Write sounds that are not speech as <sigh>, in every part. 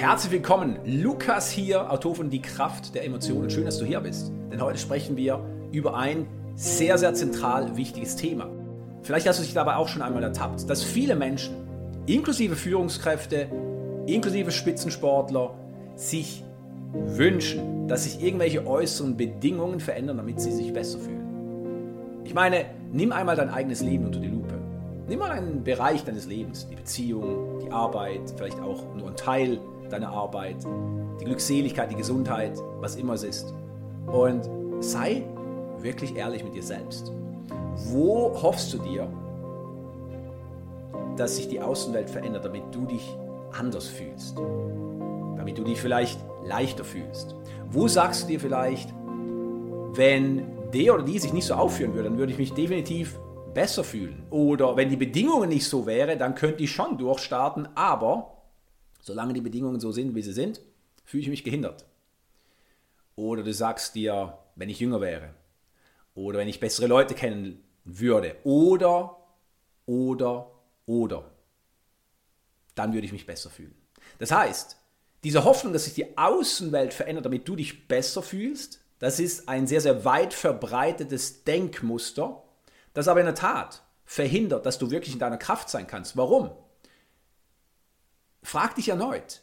Herzlich willkommen, Lukas hier, Autor von Die Kraft der Emotionen. Schön, dass du hier bist, denn heute sprechen wir über ein sehr, sehr zentral wichtiges Thema. Vielleicht hast du dich dabei auch schon einmal ertappt, dass viele Menschen, inklusive Führungskräfte, inklusive Spitzensportler, sich wünschen, dass sich irgendwelche äußeren Bedingungen verändern, damit sie sich besser fühlen. Ich meine, nimm einmal dein eigenes Leben unter die Lupe. Nimm mal einen Bereich deines Lebens, die Beziehung, die Arbeit, vielleicht auch nur ein Teil deiner Arbeit, die Glückseligkeit, die Gesundheit, was immer es ist. Und sei wirklich ehrlich mit dir selbst. Wo hoffst du dir, dass sich die Außenwelt verändert, damit du dich anders fühlst? Damit du dich vielleicht leichter fühlst? Wo sagst du dir vielleicht, wenn der oder die sich nicht so aufführen würde, dann würde ich mich definitiv besser fühlen. Oder wenn die Bedingungen nicht so wären, dann könnte ich schon durchstarten, aber solange die Bedingungen so sind, wie sie sind, fühle ich mich gehindert. Oder du sagst dir, wenn ich jünger wäre. Oder wenn ich bessere Leute kennen würde. Oder, oder, oder. Dann würde ich mich besser fühlen. Das heißt, diese Hoffnung, dass sich die Außenwelt verändert, damit du dich besser fühlst, das ist ein sehr, sehr weit verbreitetes Denkmuster, das aber in der Tat verhindert, dass du wirklich in deiner Kraft sein kannst. Warum? Frag dich erneut,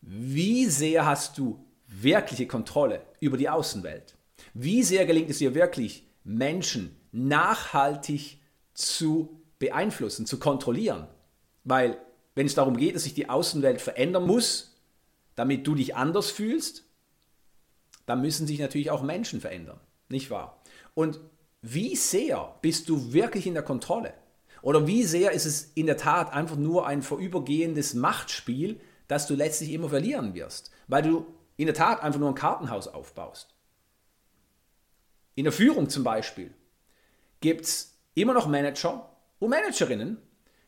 wie sehr hast du wirkliche Kontrolle über die Außenwelt? Wie sehr gelingt es dir wirklich, Menschen nachhaltig zu beeinflussen, zu kontrollieren? Weil wenn es darum geht, dass sich die Außenwelt verändern muss, damit du dich anders fühlst, dann müssen sich natürlich auch Menschen verändern, nicht wahr? Und wie sehr bist du wirklich in der Kontrolle? Oder wie sehr ist es in der Tat einfach nur ein vorübergehendes Machtspiel, das du letztlich immer verlieren wirst, weil du in der Tat einfach nur ein Kartenhaus aufbaust? In der Führung zum Beispiel gibt es immer noch Manager und Managerinnen,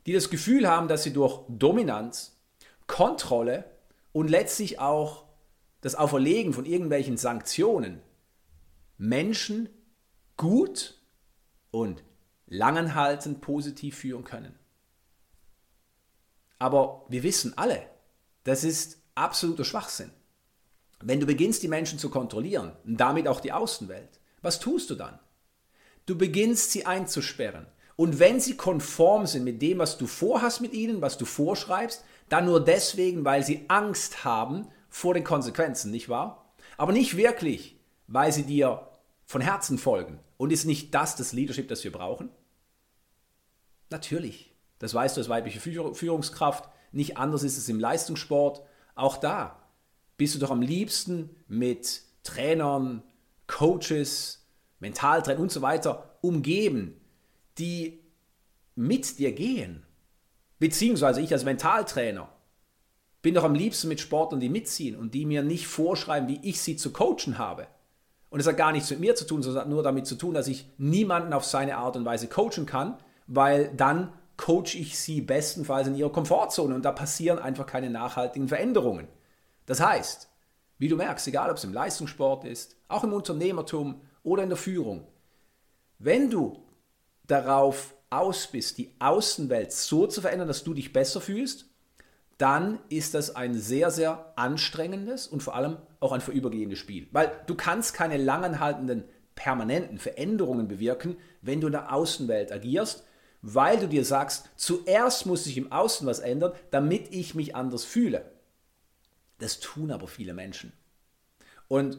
die das Gefühl haben, dass sie durch Dominanz, Kontrolle und letztlich auch das Auferlegen von irgendwelchen Sanktionen Menschen gut und langanhaltend positiv führen können. Aber wir wissen alle, das ist absoluter Schwachsinn. Wenn du beginnst, die Menschen zu kontrollieren und damit auch die Außenwelt, was tust du dann? Du beginnst sie einzusperren. Und wenn sie konform sind mit dem, was du vorhast mit ihnen, was du vorschreibst, dann nur deswegen, weil sie Angst haben vor den Konsequenzen, nicht wahr? Aber nicht wirklich, weil sie dir von Herzen folgen. Und ist nicht das das Leadership, das wir brauchen? Natürlich. Das weißt du als weibliche Führungskraft. Nicht anders ist es im Leistungssport. Auch da bist du doch am liebsten mit Trainern, Coaches, Mentaltrainern und so weiter umgeben, die mit dir gehen. Beziehungsweise ich als Mentaltrainer bin doch am liebsten mit Sportlern, die mitziehen und die mir nicht vorschreiben, wie ich sie zu coachen habe. Und es hat gar nichts mit mir zu tun, sondern hat nur damit zu tun, dass ich niemanden auf seine Art und Weise coachen kann, weil dann coache ich sie bestenfalls in ihrer Komfortzone und da passieren einfach keine nachhaltigen Veränderungen. Das heißt, wie du merkst, egal ob es im Leistungssport ist, auch im Unternehmertum oder in der Führung, wenn du darauf aus bist, die Außenwelt so zu verändern, dass du dich besser fühlst, dann ist das ein sehr, sehr anstrengendes und vor allem auch ein vorübergehendes Spiel. Weil du kannst keine langanhaltenden, permanenten Veränderungen bewirken, wenn du in der Außenwelt agierst, weil du dir sagst, zuerst muss sich im Außen was ändern, damit ich mich anders fühle. Das tun aber viele Menschen. Und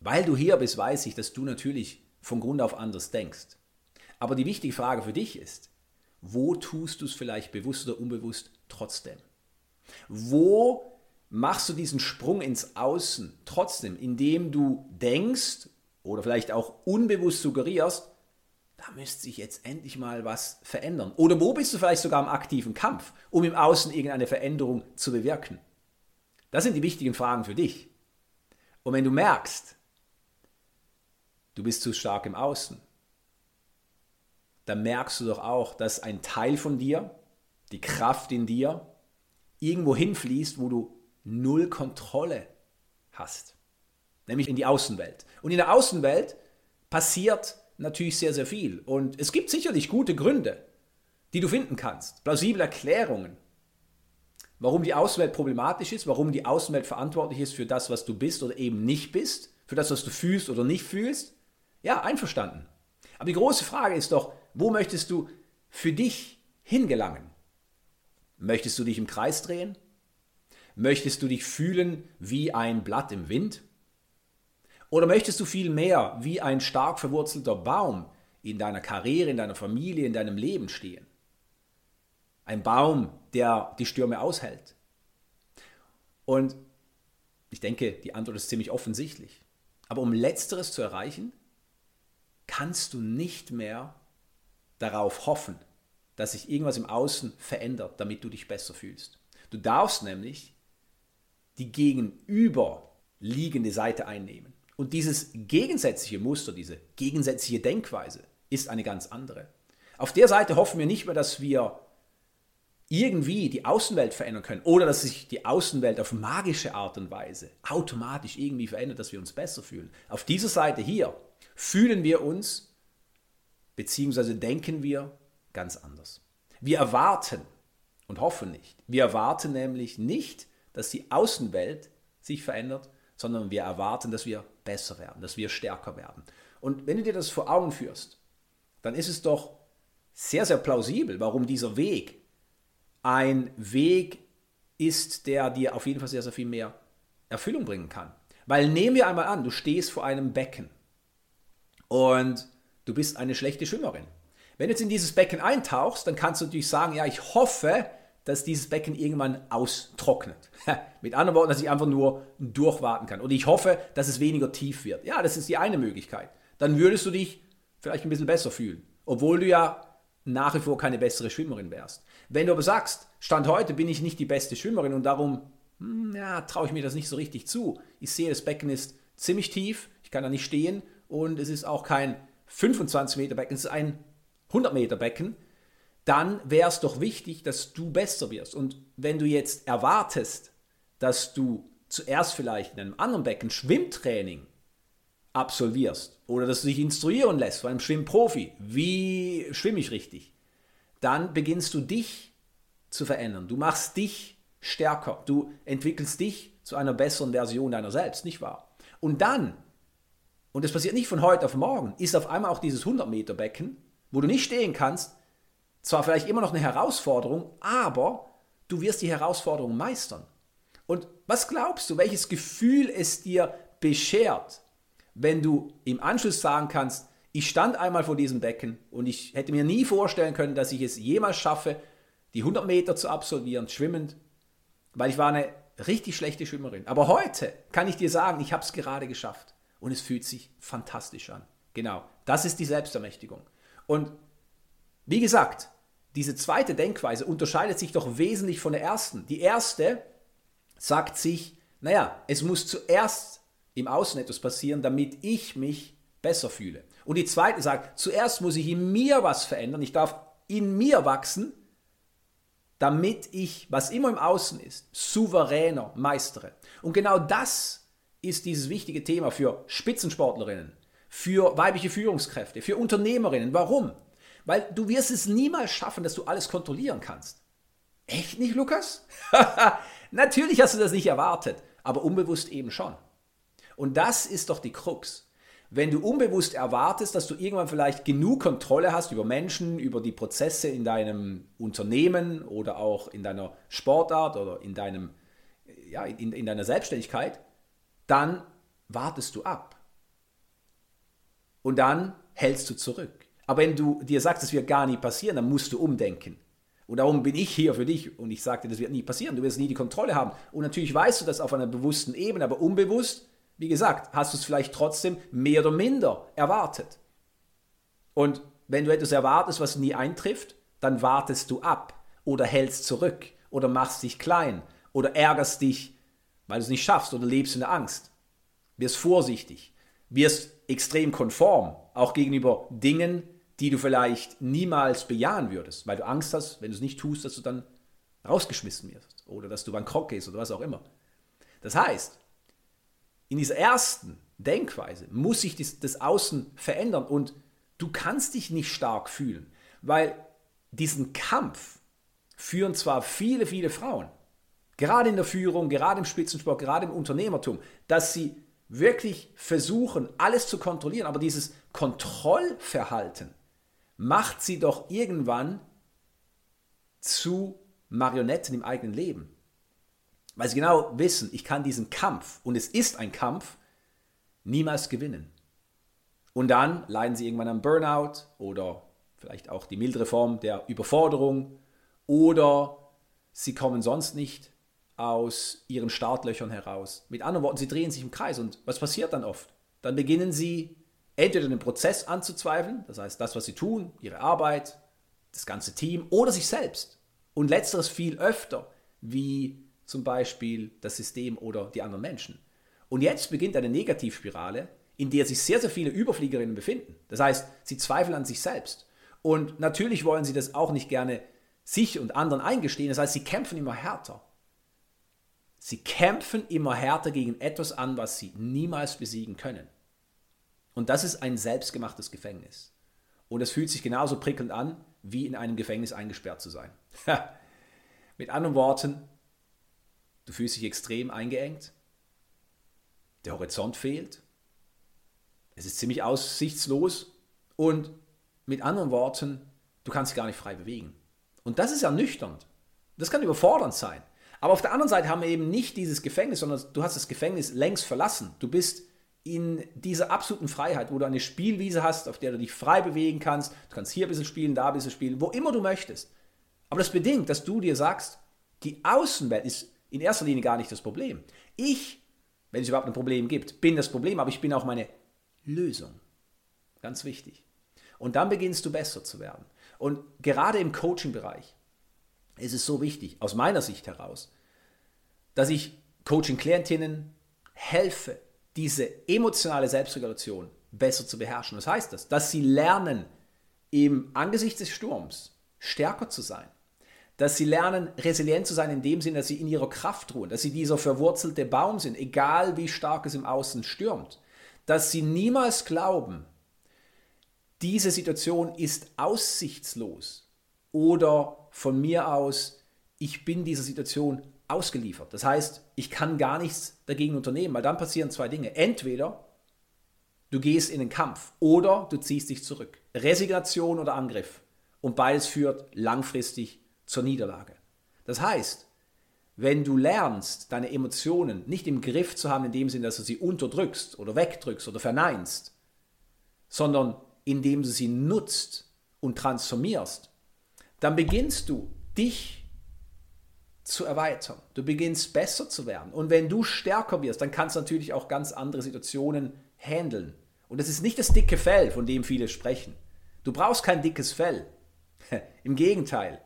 weil du hier bist, weiß ich, dass du natürlich von Grund auf anders denkst. Aber die wichtige Frage für dich ist, wo tust du es vielleicht bewusst oder unbewusst trotzdem? Wo machst du diesen Sprung ins Außen trotzdem, indem du denkst oder vielleicht auch unbewusst suggerierst, da müsste sich jetzt endlich mal was verändern. Oder wo bist du vielleicht sogar im aktiven Kampf, um im Außen irgendeine Veränderung zu bewirken? Das sind die wichtigen Fragen für dich. Und wenn du merkst, du bist zu stark im Außen, dann merkst du doch auch, dass ein Teil von dir, die Kraft in dir, irgendwo hinfließt, wo du null Kontrolle hast. Nämlich in die Außenwelt. Und in der Außenwelt passiert natürlich sehr, sehr viel. Und es gibt sicherlich gute Gründe, die du finden kannst, plausible Erklärungen, warum die Außenwelt problematisch ist, warum die Außenwelt verantwortlich ist für das, was du bist oder eben nicht bist, für das, was du fühlst oder nicht fühlst, ja, einverstanden. Aber die große Frage ist doch, wo möchtest du für dich hingelangen? Möchtest du dich im Kreis drehen? Möchtest du dich fühlen wie ein Blatt im Wind? Oder möchtest du viel mehr wie ein stark verwurzelter Baum in deiner Karriere, in deiner Familie, in deinem Leben stehen? Ein Baum, der die Stürme aushält. Und ich denke, die Antwort ist ziemlich offensichtlich. Aber um letzteres zu erreichen, kannst du nicht mehr darauf hoffen, dass sich irgendwas im Außen verändert, damit du dich besser fühlst. Du darfst nämlich die gegenüberliegende Seite einnehmen. Und dieses gegensätzliche Muster, diese gegensätzliche Denkweise ist eine ganz andere. Auf der Seite hoffen wir nicht mehr, dass wir irgendwie die Außenwelt verändern können oder dass sich die Außenwelt auf magische Art und Weise automatisch irgendwie verändert, dass wir uns besser fühlen. Auf dieser Seite hier fühlen wir uns bzw. denken wir ganz anders. Wir erwarten und hoffen nicht. Wir erwarten nämlich nicht, dass die Außenwelt sich verändert, sondern wir erwarten, dass wir besser werden, dass wir stärker werden. Und wenn du dir das vor Augen führst, dann ist es doch sehr, sehr plausibel, warum dieser Weg ein Weg ist, der dir auf jeden Fall sehr, sehr viel mehr Erfüllung bringen kann. Weil nehmen wir einmal an, du stehst vor einem Becken und du bist eine schlechte Schwimmerin. Wenn du jetzt in dieses Becken eintauchst, dann kannst du natürlich sagen, ja, ich hoffe, dass dieses Becken irgendwann austrocknet. Mit anderen Worten, dass ich einfach nur durchwarten kann. Und ich hoffe, dass es weniger tief wird. Ja, das ist die eine Möglichkeit. Dann würdest du dich vielleicht ein bisschen besser fühlen, obwohl du ja nach wie vor keine bessere Schwimmerin wärst. Wenn du aber sagst, Stand heute bin ich nicht die beste Schwimmerin und darum hm, ja, traue ich mir das nicht so richtig zu. Ich sehe, das Becken ist ziemlich tief, ich kann da nicht stehen und es ist auch kein 25 Meter Becken, es ist ein 100 Meter Becken, dann wäre es doch wichtig, dass du besser wirst. Und wenn du jetzt erwartest, dass du zuerst vielleicht in einem anderen Becken Schwimmtraining absolvierst oder dass du dich instruieren lässt von einem Schwimmprofi, wie schwimme ich richtig, dann beginnst du dich zu verändern. Du machst dich stärker. Du entwickelst dich zu einer besseren Version deiner selbst, nicht wahr? Und dann, und das passiert nicht von heute auf morgen, ist auf einmal auch dieses 100 Meter Becken, wo du nicht stehen kannst, zwar vielleicht immer noch eine Herausforderung, aber du wirst die Herausforderung meistern. Und was glaubst du, welches Gefühl es dir beschert, wenn du im Anschluss sagen kannst, ich stand einmal vor diesem Becken und ich hätte mir nie vorstellen können, dass ich es jemals schaffe, die 100 Meter zu absolvieren, schwimmend, weil ich war eine richtig schlechte Schwimmerin. Aber heute kann ich dir sagen, ich habe es gerade geschafft und es fühlt sich fantastisch an. Genau, das ist die Selbstermächtigung. Und wie gesagt, diese zweite Denkweise unterscheidet sich doch wesentlich von der ersten. Die erste sagt sich, naja, es muss zuerst im Außen etwas passieren, damit ich mich besser fühle. Und die zweite sagt, zuerst muss ich in mir was verändern, ich darf in mir wachsen, damit ich, was immer im Außen ist, souveräner meistere. Und genau das ist dieses wichtige Thema für Spitzensportlerinnen, für weibliche Führungskräfte, für Unternehmerinnen. Warum? Weil du wirst es niemals schaffen, dass du alles kontrollieren kannst. Echt nicht, Lukas? <laughs> Natürlich hast du das nicht erwartet, aber unbewusst eben schon. Und das ist doch die Krux. Wenn du unbewusst erwartest, dass du irgendwann vielleicht genug Kontrolle hast über Menschen, über die Prozesse in deinem Unternehmen oder auch in deiner Sportart oder in, deinem, ja, in, in deiner Selbstständigkeit, dann wartest du ab. Und dann hältst du zurück. Aber wenn du dir sagst, das wird gar nie passieren, dann musst du umdenken. Und darum bin ich hier für dich und ich sagte, das wird nie passieren. Du wirst nie die Kontrolle haben. Und natürlich weißt du das auf einer bewussten Ebene, aber unbewusst wie gesagt, hast du es vielleicht trotzdem mehr oder minder erwartet. Und wenn du etwas erwartest, was nie eintrifft, dann wartest du ab oder hältst zurück oder machst dich klein oder ärgerst dich, weil du es nicht schaffst oder lebst in der Angst. Wirst vorsichtig, wirst extrem konform, auch gegenüber Dingen, die du vielleicht niemals bejahen würdest, weil du Angst hast, wenn du es nicht tust, dass du dann rausgeschmissen wirst oder dass du bankrott gehst oder was auch immer. Das heißt, in dieser ersten Denkweise muss sich das, das Außen verändern und du kannst dich nicht stark fühlen, weil diesen Kampf führen zwar viele, viele Frauen, gerade in der Führung, gerade im Spitzensport, gerade im Unternehmertum, dass sie wirklich versuchen, alles zu kontrollieren, aber dieses Kontrollverhalten macht sie doch irgendwann zu Marionetten im eigenen Leben. Weil sie genau wissen, ich kann diesen Kampf, und es ist ein Kampf, niemals gewinnen. Und dann leiden sie irgendwann am Burnout oder vielleicht auch die mildere Form der Überforderung oder sie kommen sonst nicht aus ihren Startlöchern heraus. Mit anderen Worten, sie drehen sich im Kreis. Und was passiert dann oft? Dann beginnen sie entweder den Prozess anzuzweifeln, das heißt das, was sie tun, ihre Arbeit, das ganze Team oder sich selbst. Und letzteres viel öfter, wie zum Beispiel das System oder die anderen Menschen. Und jetzt beginnt eine Negativspirale, in der sich sehr, sehr viele Überfliegerinnen befinden. Das heißt, sie zweifeln an sich selbst. Und natürlich wollen sie das auch nicht gerne sich und anderen eingestehen. Das heißt, sie kämpfen immer härter. Sie kämpfen immer härter gegen etwas an, was sie niemals besiegen können. Und das ist ein selbstgemachtes Gefängnis. Und es fühlt sich genauso prickelnd an, wie in einem Gefängnis eingesperrt zu sein. Mit anderen Worten, du fühlst dich extrem eingeengt, der Horizont fehlt, es ist ziemlich aussichtslos und mit anderen Worten, du kannst dich gar nicht frei bewegen. Und das ist ernüchternd. Das kann überfordernd sein. Aber auf der anderen Seite haben wir eben nicht dieses Gefängnis, sondern du hast das Gefängnis längst verlassen. Du bist in dieser absoluten Freiheit, wo du eine Spielwiese hast, auf der du dich frei bewegen kannst. Du kannst hier ein bisschen spielen, da ein bisschen spielen, wo immer du möchtest. Aber das bedingt, dass du dir sagst, die Außenwelt ist in erster Linie gar nicht das Problem. Ich, wenn es überhaupt ein Problem gibt, bin das Problem, aber ich bin auch meine Lösung. Ganz wichtig. Und dann beginnst du besser zu werden. Und gerade im Coaching-Bereich ist es so wichtig, aus meiner Sicht heraus, dass ich Coaching-Klientinnen helfe, diese emotionale Selbstregulation besser zu beherrschen. Was heißt das? Dass sie lernen, im Angesicht des Sturms stärker zu sein. Dass sie lernen, resilient zu sein in dem Sinne, dass sie in ihrer Kraft ruhen, dass sie dieser verwurzelte Baum sind, egal wie stark es im Außen stürmt. Dass sie niemals glauben, diese Situation ist aussichtslos oder von mir aus, ich bin dieser Situation ausgeliefert. Das heißt, ich kann gar nichts dagegen unternehmen, weil dann passieren zwei Dinge. Entweder du gehst in den Kampf oder du ziehst dich zurück. Resignation oder Angriff. Und beides führt langfristig zur Niederlage. Das heißt, wenn du lernst, deine Emotionen nicht im Griff zu haben, in dem Sinne, dass du sie unterdrückst oder wegdrückst oder verneinst, sondern indem du sie nutzt und transformierst, dann beginnst du dich zu erweitern. Du beginnst besser zu werden. Und wenn du stärker wirst, dann kannst du natürlich auch ganz andere Situationen handeln. Und das ist nicht das dicke Fell, von dem viele sprechen. Du brauchst kein dickes Fell. <laughs> Im Gegenteil.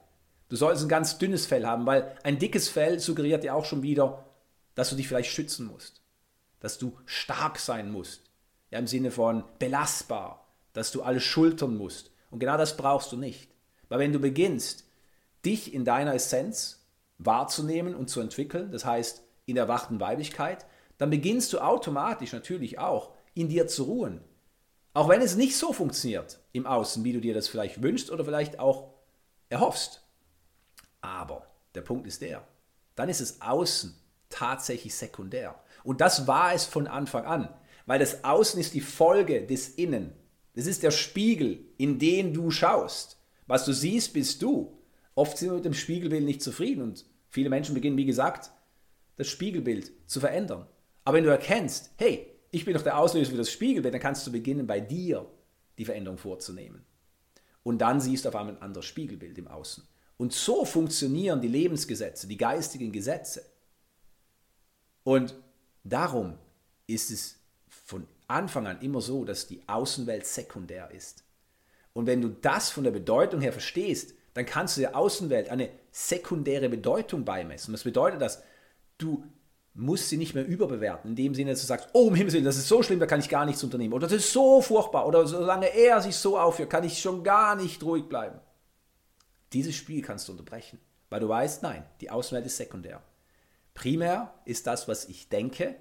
Du solltest ein ganz dünnes Fell haben, weil ein dickes Fell suggeriert dir auch schon wieder, dass du dich vielleicht schützen musst. Dass du stark sein musst. Ja, im Sinne von belastbar dass du alles schultern musst. Und genau das brauchst du nicht. Weil wenn du beginnst, dich in deiner Essenz wahrzunehmen und zu entwickeln, das heißt in der wachten Weiblichkeit, dann beginnst du automatisch natürlich auch in dir zu ruhen. Auch wenn es nicht so funktioniert im Außen, wie du dir das vielleicht wünschst oder vielleicht auch erhoffst. Aber der Punkt ist der, dann ist es Außen tatsächlich sekundär. Und das war es von Anfang an, weil das Außen ist die Folge des Innen. Das ist der Spiegel, in den du schaust. Was du siehst, bist du. Oft sind wir mit dem Spiegelbild nicht zufrieden und viele Menschen beginnen, wie gesagt, das Spiegelbild zu verändern. Aber wenn du erkennst, hey, ich bin doch der Auslöser für das Spiegelbild, dann kannst du beginnen, bei dir die Veränderung vorzunehmen. Und dann siehst du auf einmal ein anderes Spiegelbild im Außen. Und so funktionieren die Lebensgesetze, die geistigen Gesetze. Und darum ist es von Anfang an immer so, dass die Außenwelt sekundär ist. Und wenn du das von der Bedeutung her verstehst, dann kannst du der Außenwelt eine sekundäre Bedeutung beimessen. Das bedeutet, dass du musst sie nicht mehr überbewerten, in dem Sinne, dass du sagst, oh um Himmels das ist so schlimm, da kann ich gar nichts unternehmen. Oder das ist so furchtbar. Oder solange er sich so aufhört, kann ich schon gar nicht ruhig bleiben. Dieses Spiel kannst du unterbrechen, weil du weißt, nein, die Außenwelt ist sekundär. Primär ist das, was ich denke,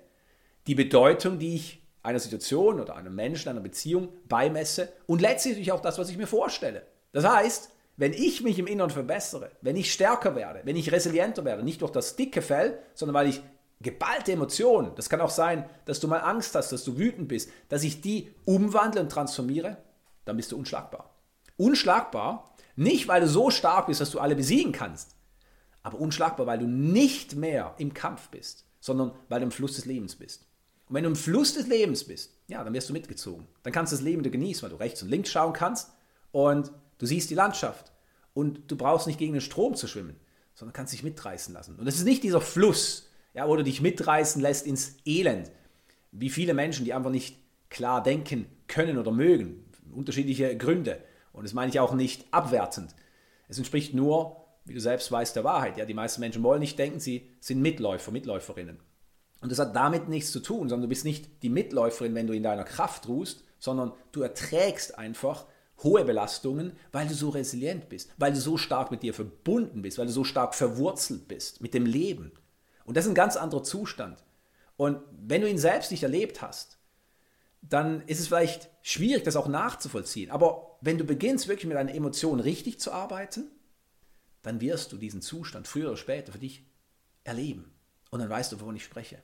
die Bedeutung, die ich einer Situation oder einem Menschen, einer Beziehung beimesse und letztlich auch das, was ich mir vorstelle. Das heißt, wenn ich mich im Inneren verbessere, wenn ich stärker werde, wenn ich resilienter werde, nicht durch das dicke Fell, sondern weil ich geballte Emotionen, das kann auch sein, dass du mal Angst hast, dass du wütend bist, dass ich die umwandle und transformiere, dann bist du unschlagbar. Unschlagbar, nicht weil du so stark bist, dass du alle besiegen kannst, aber unschlagbar, weil du nicht mehr im Kampf bist, sondern weil du im Fluss des Lebens bist. Und wenn du im Fluss des Lebens bist, ja, dann wirst du mitgezogen. Dann kannst du das Leben genießen, weil du rechts und links schauen kannst und du siehst die Landschaft. Und du brauchst nicht gegen den Strom zu schwimmen, sondern kannst dich mitreißen lassen. Und es ist nicht dieser Fluss, ja, wo du dich mitreißen lässt ins Elend. Wie viele Menschen, die einfach nicht klar denken können oder mögen. Unterschiedliche Gründe. Und das meine ich auch nicht abwertend. Es entspricht nur, wie du selbst weißt, der Wahrheit. Ja, die meisten Menschen wollen nicht denken, sie sind Mitläufer, Mitläuferinnen. Und das hat damit nichts zu tun, sondern du bist nicht die Mitläuferin, wenn du in deiner Kraft ruhst, sondern du erträgst einfach hohe Belastungen, weil du so resilient bist, weil du so stark mit dir verbunden bist, weil du so stark verwurzelt bist mit dem Leben. Und das ist ein ganz anderer Zustand. Und wenn du ihn selbst nicht erlebt hast, dann ist es vielleicht schwierig, das auch nachzuvollziehen. Aber wenn du beginnst, wirklich mit deinen Emotionen richtig zu arbeiten, dann wirst du diesen Zustand früher oder später für dich erleben. Und dann weißt du, wovon ich spreche.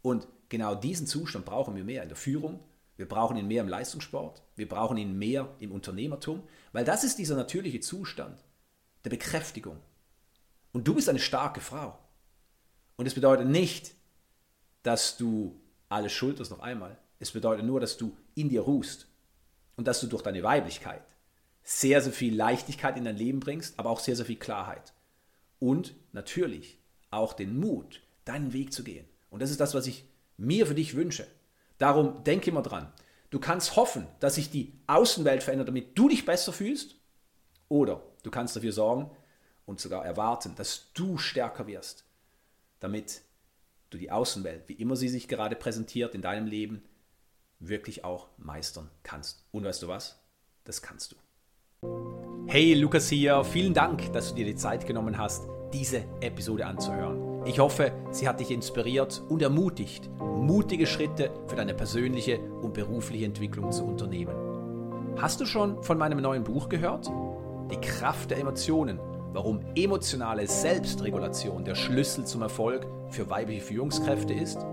Und genau diesen Zustand brauchen wir mehr in der Führung, wir brauchen ihn mehr im Leistungssport, wir brauchen ihn mehr im Unternehmertum, weil das ist dieser natürliche Zustand der Bekräftigung. Und du bist eine starke Frau. Und es bedeutet nicht, dass du alles schulterst noch einmal. Es bedeutet nur, dass du in dir ruhst und dass du durch deine Weiblichkeit sehr, sehr viel Leichtigkeit in dein Leben bringst, aber auch sehr, sehr viel Klarheit. Und natürlich auch den Mut, deinen Weg zu gehen. Und das ist das, was ich mir für dich wünsche. Darum denke immer dran. Du kannst hoffen, dass sich die Außenwelt verändert, damit du dich besser fühlst. Oder du kannst dafür sorgen und sogar erwarten, dass du stärker wirst, damit du die Außenwelt, wie immer sie sich gerade präsentiert in deinem Leben, wirklich auch meistern kannst. Und weißt du was? Das kannst du. Hey, Lukas hier. Vielen Dank, dass du dir die Zeit genommen hast, diese Episode anzuhören. Ich hoffe, sie hat dich inspiriert und ermutigt, mutige Schritte für deine persönliche und berufliche Entwicklung zu unternehmen. Hast du schon von meinem neuen Buch gehört? Die Kraft der Emotionen, warum emotionale Selbstregulation der Schlüssel zum Erfolg für weibliche Führungskräfte ist?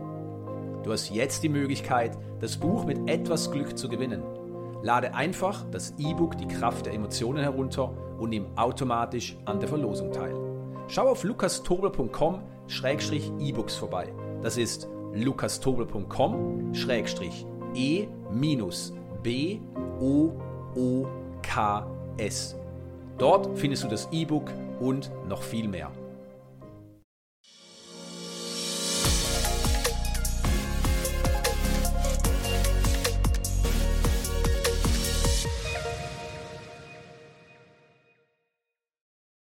Du hast jetzt die Möglichkeit, das Buch mit etwas Glück zu gewinnen. Lade einfach das E-Book Die Kraft der Emotionen herunter und nimm automatisch an der Verlosung teil. Schau auf lukastobel.com-e-books vorbei. Das ist lukastobel.com-e-b-o-o-k-s. Dort findest du das E-Book und noch viel mehr.